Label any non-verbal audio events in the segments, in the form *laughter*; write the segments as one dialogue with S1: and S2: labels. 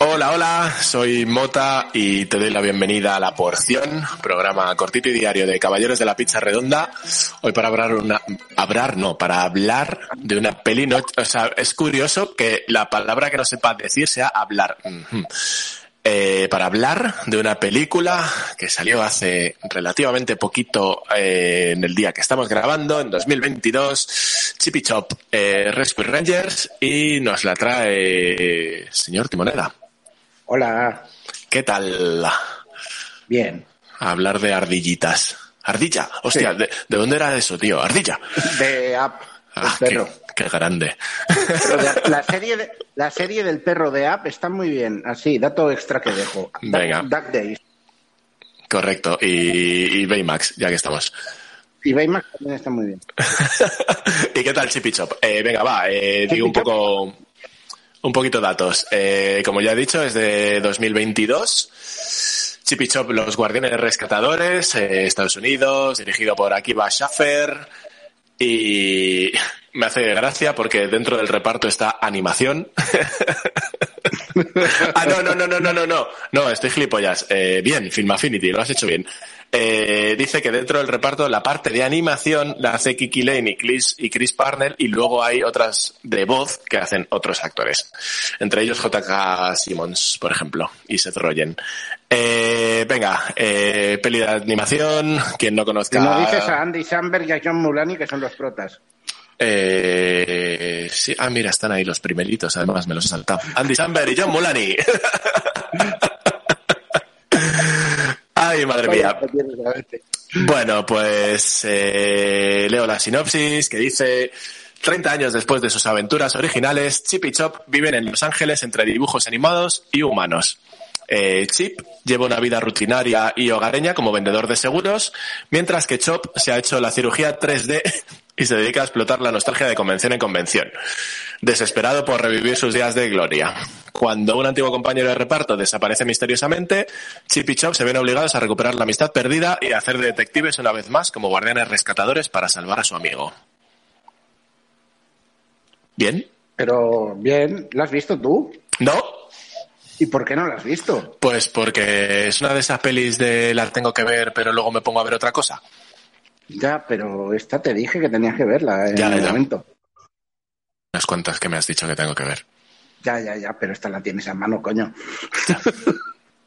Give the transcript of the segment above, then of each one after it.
S1: Hola, hola, soy Mota y te doy la bienvenida a La Porción, programa cortito y diario de Caballeros de la Pizza Redonda. Hoy para hablar una, hablar no, para hablar de una peli, no, o sea, es curioso que la palabra que no sepa decir sea hablar. Eh, para hablar de una película que salió hace relativamente poquito eh, en el día que estamos grabando, en 2022, Chippy Chop, eh, Rescue Rangers, y nos la trae señor Timoneda.
S2: Hola,
S1: ¿Qué tal?
S2: bien.
S1: Hablar de ardillitas. Ardilla, hostia,
S2: Sí.
S1: ¿de, de dónde era eso, tío? Ardilla.
S2: De App,
S1: Ah,
S2: perro.
S1: qué grande.
S2: La, serie de- la serie del perro de App está muy bien. Así, dato extra que dejo.
S1: Venga.
S2: Duck Days.
S1: Correcto. Y, y Baymax, ya que estamos.
S2: Y Baymax también está muy bien. *laughs*
S1: ¿Y qué tal Chippy Chop? Eh, venga, va, eh, digo un poco, un poquito datos. Eh, como ya he dicho, es de 2022. Chippy Chop, Los Guardianes Rescatadores, eh, Estados Unidos, dirigido por Akiva Schaffer. Y me hace gracia porque dentro del reparto está animación. *laughs* ah, no, no, no, no, no, no, no. No, estoy gilipollas. Eh, bien, Film Affinity, lo has hecho bien. Eh, dice que dentro del reparto la parte de animación la hace Kiki Lane y Chris, y Chris Parnell y luego hay otras de voz que hacen otros actores. Entre ellos JK Simmons, por ejemplo, y Seth Rogen. Eh, venga, eh, peli de animación, quien no conozca...
S2: no dices a Andy Samberg y a John Mulaney, que son los protas.
S1: Eh, sí, ah, mira, están ahí los primeritos, además me los he saltado. Andy Samberg y John Mulaney. *laughs* Ay, madre mía. Bueno, pues eh, leo la sinopsis que dice 30 años después de sus aventuras originales, Chip y Chop viven en Los Ángeles entre dibujos animados y humanos. Eh, Chip lleva una vida rutinaria y hogareña como vendedor de seguros, mientras que Chop se ha hecho la cirugía 3D y se dedica a explotar la nostalgia de convención en convención, desesperado por revivir sus días de gloria. Cuando un antiguo compañero de reparto desaparece misteriosamente, Chip y Chop se ven obligados a recuperar la amistad perdida y a hacer de detectives una vez más como guardianes rescatadores para salvar a su amigo. ¿Bien?
S2: Pero bien, ¿la has visto tú?
S1: ¿No?
S2: ¿Y por qué no la has visto?
S1: Pues porque es una de esas pelis de la tengo que ver, pero luego me pongo a ver otra cosa.
S2: Ya, pero esta te dije que tenías que verla en
S1: Ya,
S2: el
S1: ya.
S2: momento.
S1: Unas cuantas que me has dicho que tengo que ver.
S2: Ya, ya, ya, pero esta la tienes a mano, coño.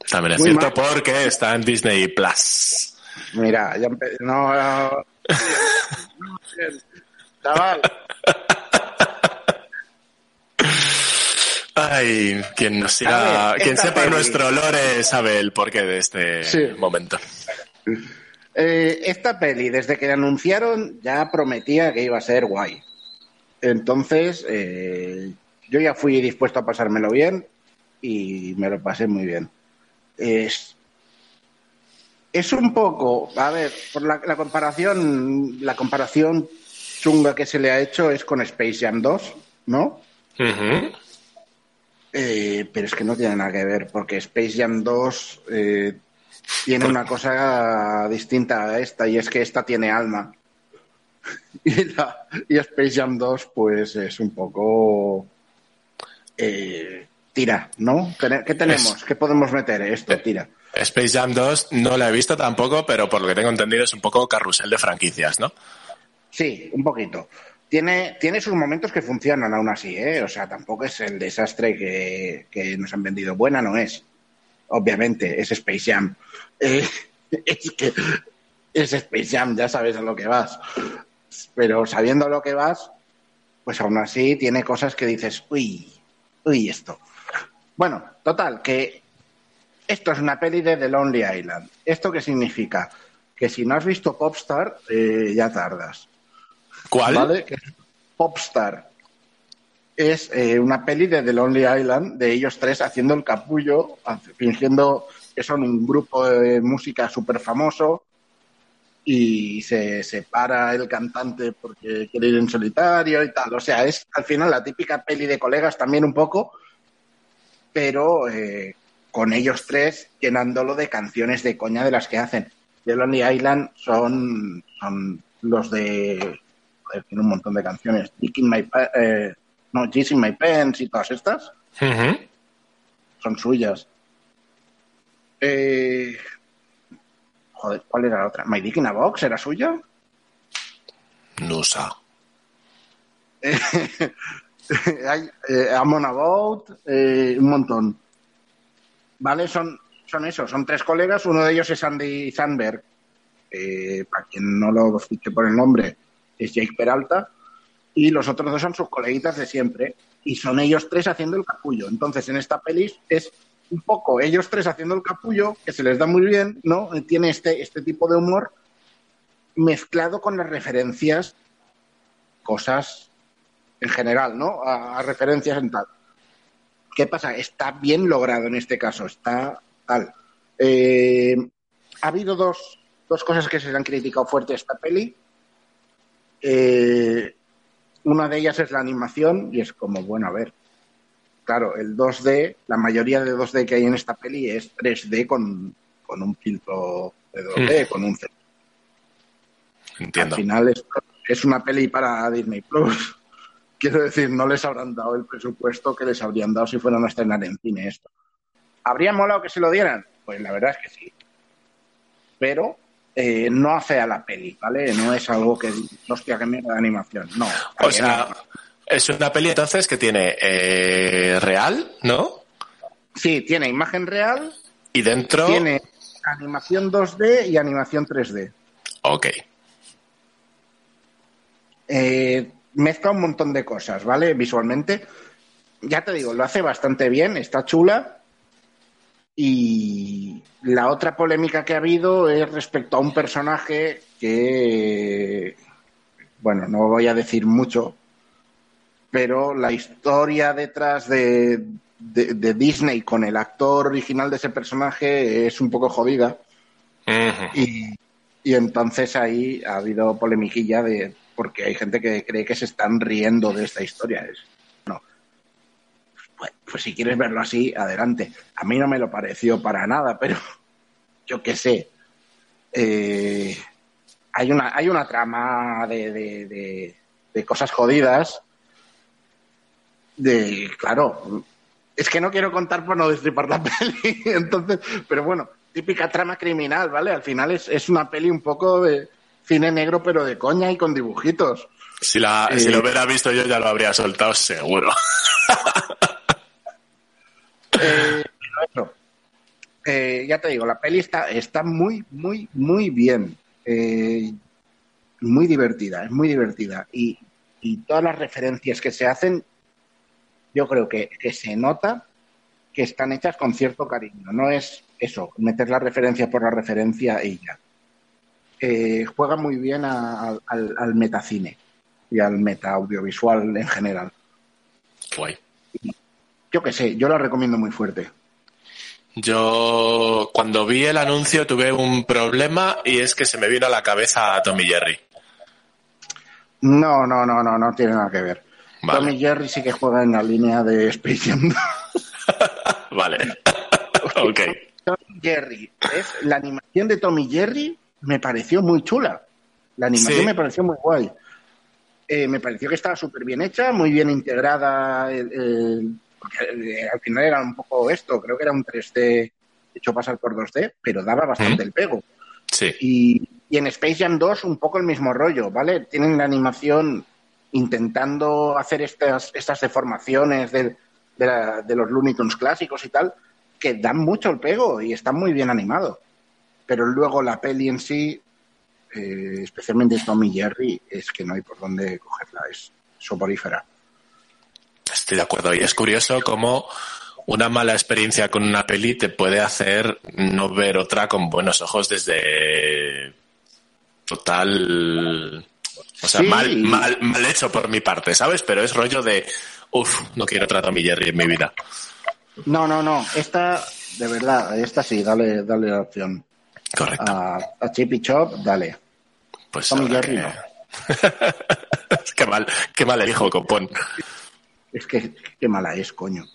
S1: También es cierto
S2: mal.
S1: porque está en Disney Plus.
S2: Mira, ya empe- no, no. Chaval,
S1: Ay, quien nos siga,
S2: ver,
S1: quien sepa
S2: peli.
S1: nuestro lore sabe el porqué de este
S2: Sí.
S1: momento.
S2: Eh, esta peli, desde que la anunciaron, ya prometía que iba a ser guay. Entonces, eh, yo ya fui dispuesto a pasármelo bien y me lo pasé muy bien. Es, es un poco, a ver, por la, la comparación, la comparación chunga que se le ha hecho es con Space Jam 2, ¿no? Eh, pero es que no tiene nada que ver, porque Space Jam 2 eh, tiene una cosa distinta a esta, y es que esta tiene alma. *laughs* Y, la, y Space Jam 2, pues es un poco. eh, tira, ¿no? ¿Qué tenemos?
S1: Es-
S2: ¿Qué podemos meter? Esto, tira.
S1: Space Jam 2 no la he visto tampoco, pero por lo que tengo entendido es un poco carrusel de franquicias, ¿no?
S2: Sí, un poquito. Tiene, tiene sus momentos que funcionan aún así, ¿eh? O sea, tampoco es el desastre que, que nos han vendido. Buena no es. Obviamente, es Space Jam. Eh, *laughs* es que es Space Jam, ya sabes a lo que vas. Pero sabiendo a lo que vas, pues aún así tiene cosas que dices, uy, uy, esto. Bueno, total, que esto es una peli de The Lonely Island. ¿Esto qué significa? Que si no has visto Popstar, eh, ya tardas.
S1: ¿Cuál?
S2: Popstar. Es eh, una peli de The Lonely Island, de ellos tres haciendo el capullo, fingiendo que son un grupo de música súper famoso y se separa el cantante porque quiere ir en solitario y tal. O sea, es al final la típica peli de colegas también un poco, pero eh, con ellos tres llenándolo de canciones de coña de las que hacen. The Lonely Island son, son los de... tiene un montón de canciones. My, eh, no, in My Pants y todas estas. Son suyas. Eh, joder, ¿cuál era la otra? ¿My Dick in a Box era suya?
S1: No sé. *laughs*
S2: Hay eh, I'm on a boat, eh, un montón. ¿Vale? Son, son eso, son tres colegas. Uno de ellos es Andy Sandberg, eh, para quien no lo fiche por el nombre, es Jake Peralta. Y los otros dos son sus coleguitas de siempre. Y son ellos tres haciendo el capullo. Entonces, en esta peli es un poco ellos tres haciendo el capullo, que se les da muy bien, ¿no? Tiene este, este tipo de humor mezclado con las referencias, cosas en general, ¿no? A, referencias en tal. ¿Qué pasa? Está bien logrado en este caso, está tal. Eh, ha habido dos, dos, cosas que se le han criticado fuerte a esta peli. Eh, una de ellas es la animación y es como, bueno, a ver, claro, el 2D, la mayoría de 2D que hay en esta peli es 3D con, un filtro de 2D, hmm. con un...
S1: Entiendo.
S2: Al final es, es una peli para Disney Plus. *laughs* Quiero decir, no les habrán dado el presupuesto que les habrían dado si fueran a estrenar en cine esto. ¿Habría molado que se lo dieran? Pues la verdad es que sí. Pero eh, no hace a la peli, ¿vale? No es algo que, hostia, que mierda de animación. No.
S1: O sea, es una peli entonces que tiene eh, real, ¿no?
S2: Sí, tiene imagen real.
S1: Y dentro.
S2: Tiene animación 2D y animación 3D.
S1: Ok.
S2: Eh, mezcla un montón de cosas, ¿vale? Visualmente. Ya te digo, lo hace bastante bien, está chula. Y la otra polémica que ha habido es respecto a un personaje que, bueno, no voy a decir mucho, pero la historia detrás de, Disney con el actor original de ese personaje es un poco jodida. y, y, entonces ahí ha habido polemiquilla de porque hay gente que cree que se están riendo de esta historia. Es. Pues, pues si quieres verlo así, adelante. A mí no me lo pareció para nada, pero *laughs* yo qué sé. Eh, hay una, hay una trama de, de, de cosas jodidas de, claro, es que no quiero contar por no destripar la *laughs* peli, entonces, pero bueno, típica trama criminal, ¿vale? Al final es, es una peli un poco de cine negro, pero de coña y con dibujitos.
S1: Si, la, si lo eh, hubiera visto yo ya lo habría soltado seguro. *laughs*
S2: eh, eh, ya te digo, la peli está, está muy, muy, muy bien. Eh, muy divertida, es muy divertida. Y, y todas las referencias que se hacen yo creo que, se nota que están hechas con cierto cariño. No es eso, meter la referencia por la referencia y ya. Eh, juega muy bien al, metacine y al meta audiovisual en general.
S1: Guay.
S2: Yo qué sé, yo lo recomiendo muy fuerte.
S1: Yo cuando vi el anuncio tuve un problema y es que se me vino a la cabeza a Tommy Jerry.
S2: No, no, no, no, no tiene nada que ver. Tommy Jerry sí que juega en la línea de Space *laughs* Jam.
S1: vale. *laughs* ok.
S2: Tommy Jerry. La animación de Tommy Jerry me pareció muy chula. La animación me pareció muy guay. Eh, me pareció que estaba súper bien hecha, muy bien integrada. Porque, al final era un poco esto, creo que era un 3D hecho pasar por 2D, pero daba bastante el pego.
S1: Sí.
S2: Y, y en Space Jam 2 un poco el mismo rollo, ¿vale? Tienen la animación intentando hacer estas, estas deformaciones de, de, los Looney Tunes clásicos y tal, que dan mucho el pego y están muy bien animados. Pero luego la peli en sí, eh, especialmente Tommy Jerry, es que no hay por dónde cogerla, es soporífera.
S1: Estoy de acuerdo. Y es curioso cómo una mala experiencia con una peli te puede hacer no ver otra con buenos ojos desde total O sea, mal, mal, mal hecho por mi parte, ¿sabes? Pero es rollo de, uff, no quiero tratar a mi Jerry en mi vida.
S2: No, no, no. Esta, de verdad, esta sí, dale, dale la opción.
S1: Correcto.
S2: A, a Chip y Chop, dale.
S1: Pues
S2: Tommy Jerry
S1: que-
S2: no. *laughs*
S1: qué mal, qué mal elijo, copón.
S2: Es que qué mala es, coño.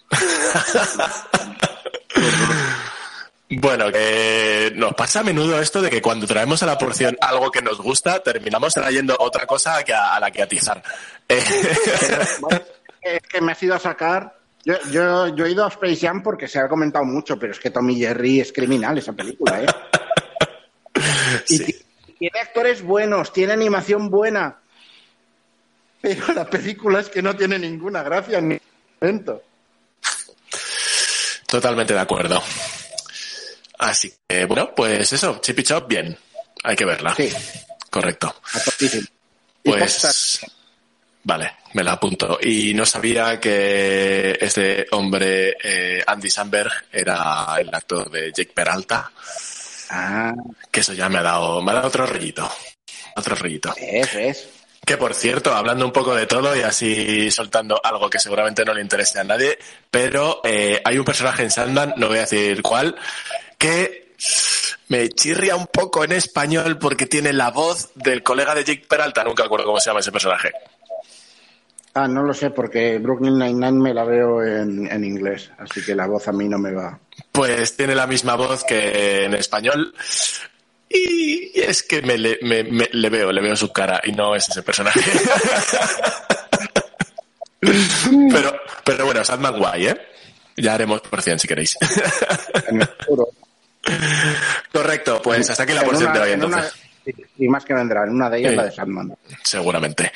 S1: Bueno, que nos pasa a menudo esto de que cuando traemos a la porción algo que nos gusta, terminamos trayendo otra cosa que a, a la que atizar. *laughs* Eh,
S2: Es que me has ido a sacar. Yo, yo, yo he ido a Space Jam porque se ha comentado mucho, pero es que Tommy Jerry es criminal esa película, ¿eh? *laughs* Y
S1: sí.
S2: tiene actores buenos, tiene animación buena. Pero la película es que no tiene ninguna gracia ni momento.
S1: Totalmente de acuerdo. Así que, bueno, pues eso, Chip y Chop, bien. Hay que verla.
S2: Sí.
S1: Correcto. Pues, vale, me la apunto. Y no sabía que este hombre, eh, Andy Samberg, era el actor de Jake Peralta,
S2: Ah,
S1: que eso ya me ha dado, me ha dado otro rollito. Otro rollito.
S2: es, es.
S1: Que por cierto, hablando un poco de todo y así soltando algo que seguramente no le interese a nadie, pero eh, hay un personaje en Sandman, no voy a decir cuál, que me chirria un poco en español porque tiene la voz del colega de Jake Peralta, nunca acuerdo cómo se llama ese personaje.
S2: Ah, no lo sé, porque Brooklyn Nine-Nine me la veo en, en inglés, así que la voz a mí no me va.
S1: Pues tiene la misma voz que en español. Y es que me le, me- me- le veo, le veo su cara y no es ese personaje. *laughs* pero, pero bueno, Sandman guay, ¿eh? Ya haremos por cien si queréis. Correcto, pues hasta aquí la porción
S2: una-
S1: de hoy
S2: en una-
S1: entonces.
S2: y más que vendrá, en una de ellas la de Sandman.
S1: Seguramente.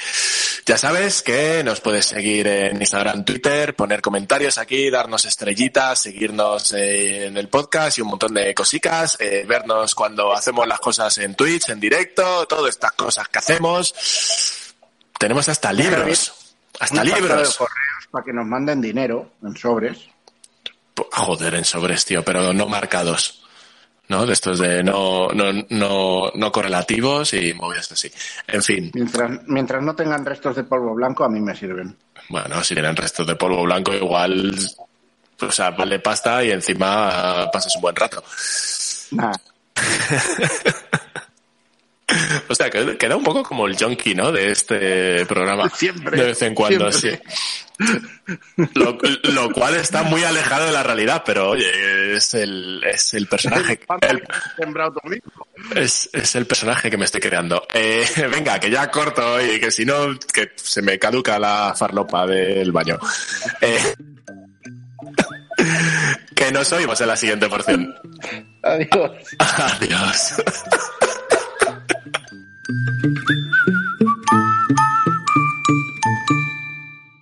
S1: Ya sabes que nos puedes seguir en Instagram, Twitter, poner comentarios aquí, darnos estrellitas, seguirnos eh, en el podcast y un montón de cositas, eh, vernos cuando hacemos las cosas en Twitch, en directo, todas estas cosas que hacemos. Tenemos hasta libros. Hasta
S2: pacto de
S1: libros.
S2: correos para que nos manden dinero en sobres.
S1: Joder, en sobres, tío, pero no marcados. ¿No? De estos de no, no, no, no correlativos y movidas así. En fin.
S2: Mientras, mientras no tengan restos de polvo blanco, a mí me sirven.
S1: Bueno, si tienen restos de polvo blanco, igual, o sea, vale pasta y encima ah, pasas un buen rato.
S2: Nada. *laughs*
S1: O sea, que queda un poco como el junkie, ¿no? De este programa.
S2: Siempre,
S1: De vez en cuando,
S2: siempre.
S1: sí. Lo, lo cual está muy alejado de la realidad, pero oye, es el, es el personaje. el- es el personaje que me estoy creando. Eh, venga, que ya corto y que si no, que se me caduca la farlopa del baño. Eh, que nos oímos en la siguiente porción.
S2: Adiós. *laughs*
S1: Adiós. thank you